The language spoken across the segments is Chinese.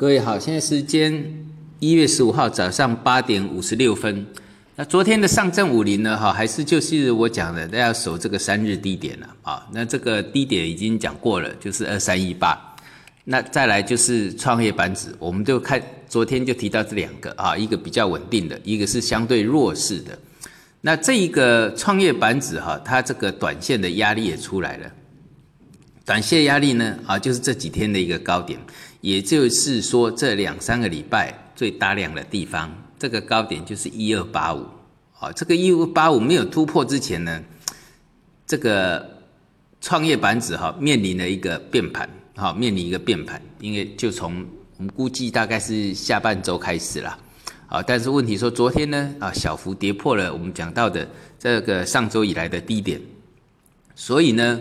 各位好，现在时间一月十五号早上八点五十六分。那昨天的上证五零呢？哈，还是就是我讲的，要守这个三日低点了啊。那这个低点已经讲过了，就是二三一八。那再来就是创业板指，我们就看昨天就提到这两个啊，一个比较稳定的，一个是相对弱势的。那这一个创业板指哈，它这个短线的压力也出来了。短线压力呢啊，就是这几天的一个高点，也就是说这两三个礼拜最大量的地方，这个高点就是一二八五。啊，这个一二八五没有突破之前呢，这个创业板指哈面临了一个变盘。好，面临一个变盘，因为就从我们估计大概是下半周开始了，啊，但是问题说昨天呢，啊，小幅跌破了我们讲到的这个上周以来的低点，所以呢，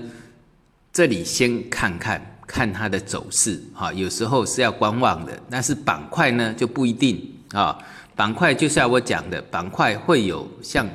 这里先看看看它的走势，哈，有时候是要观望的，但是板块呢就不一定啊，板块就像我讲的，板块会有像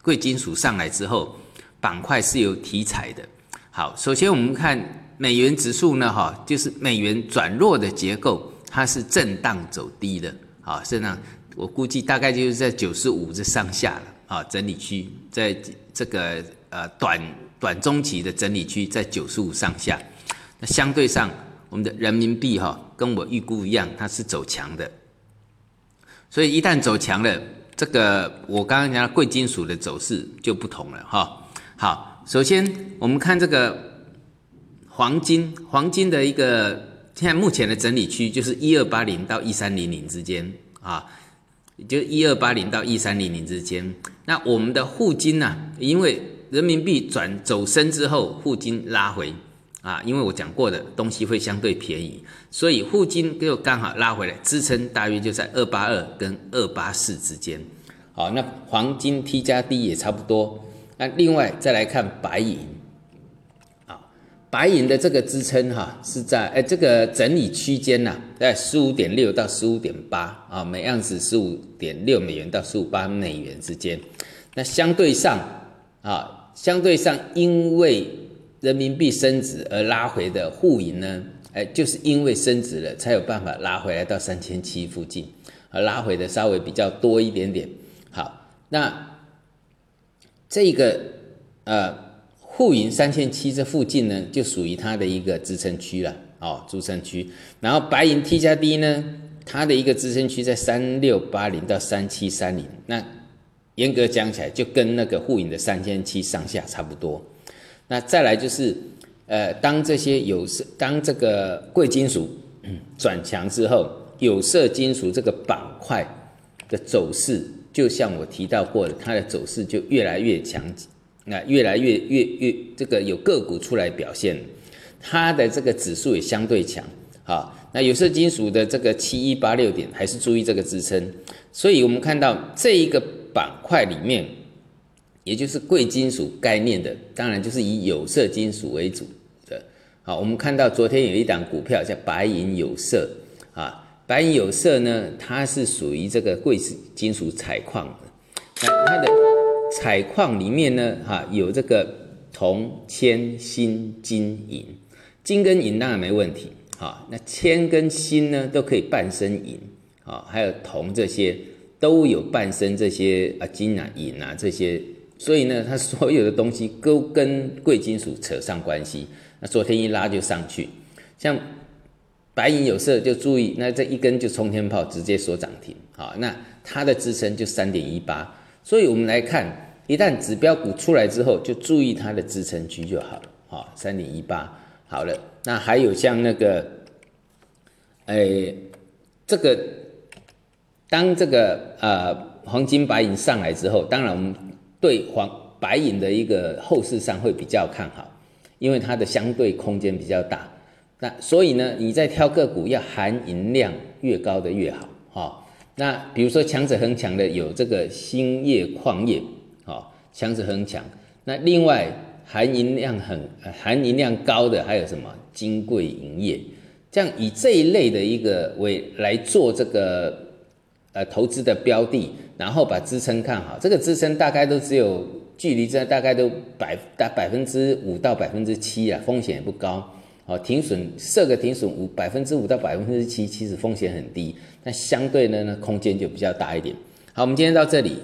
贵金属上来之后，板块是有题材的。好，首先我们看。美元指数呢，哈，就是美元转弱的结构，它是震荡走低的，啊，是那我估计大概就是在九十五这上下了，啊，整理区在这个呃短短中期的整理区在九十五上下，那相对上我们的人民币哈，跟我预估一样，它是走强的，所以一旦走强了，这个我刚刚讲的贵金属的走势就不同了，哈，好，首先我们看这个。黄金，黄金的一个现在目前的整理区就是一二八零到一三零零之间啊，就一二八零到一三零零之间。那我们的沪金呢？因为人民币转走升之后，沪金拉回啊，因为我讲过的东西会相对便宜，所以沪金就刚好拉回来，支撑大约就在二八二跟二八四之间。好，那黄金 T 加 D 也差不多。那另外再来看白银。啊白银的这个支撑哈是在哎这个整理区间呐，在十五点六到十五点八啊，每盎司十五点六美元到十五八美元之间。那相对上啊，相对上因为人民币升值而拉回的沪银呢，哎，就是因为升值了才有办法拉回来到三千七附近，而拉回的稍微比较多一点点。好，那这个呃。沪银三千七这附近呢，就属于它的一个支撑区了哦，支撑区。然后白银 T 加 D 呢，它的一个支撑区在三六八零到三七三零。那严格讲起来，就跟那个沪银的三千七上下差不多。那再来就是，呃，当这些有色，当这个贵金属转强之后，有色金属这个板块的走势，就像我提到过的，它的走势就越来越强。那越来越越越这个有个股出来表现，它的这个指数也相对强啊。那有色金属的这个七一八六点还是注意这个支撑，所以我们看到这一个板块里面，也就是贵金属概念的，当然就是以有色金属为主的。好，我们看到昨天有一档股票叫白银有色啊，白银有色呢，它是属于这个贵金属采矿的，那它的。采矿里面呢，哈，有这个铜、铅、锌、金、银，金跟银当然没问题，哈，那铅跟锌呢都可以伴生银，啊，还有铜这些都有伴生这些啊金啊银啊这些，所以呢，它所有的东西都跟贵金属扯上关系，那昨天一拉就上去，像白银有色就注意，那这一根就冲天炮直接锁涨停，好，那它的支撑就三点一八。所以，我们来看，一旦指标股出来之后，就注意它的支撑区就好了。好，三点一八，好了。那还有像那个，诶，这个，当这个呃黄金白银上来之后，当然我们对黄白银的一个后市上会比较看好，因为它的相对空间比较大。那所以呢，你在挑个股要含银量越高的越好，哈。那比如说强者恒强的有这个兴业矿业，好，强者恒强。那另外含银量很含银量高的还有什么金贵银业，这样以这一类的一个为来做这个呃投资的标的，然后把支撑看好，这个支撑大概都只有距离这大概都百大百分之五到百分之七啊，风险也不高好，停损设个停损五百分之五到百分之七，其实风险很低，但相对呢呢空间就比较大一点。好，我们今天到这里。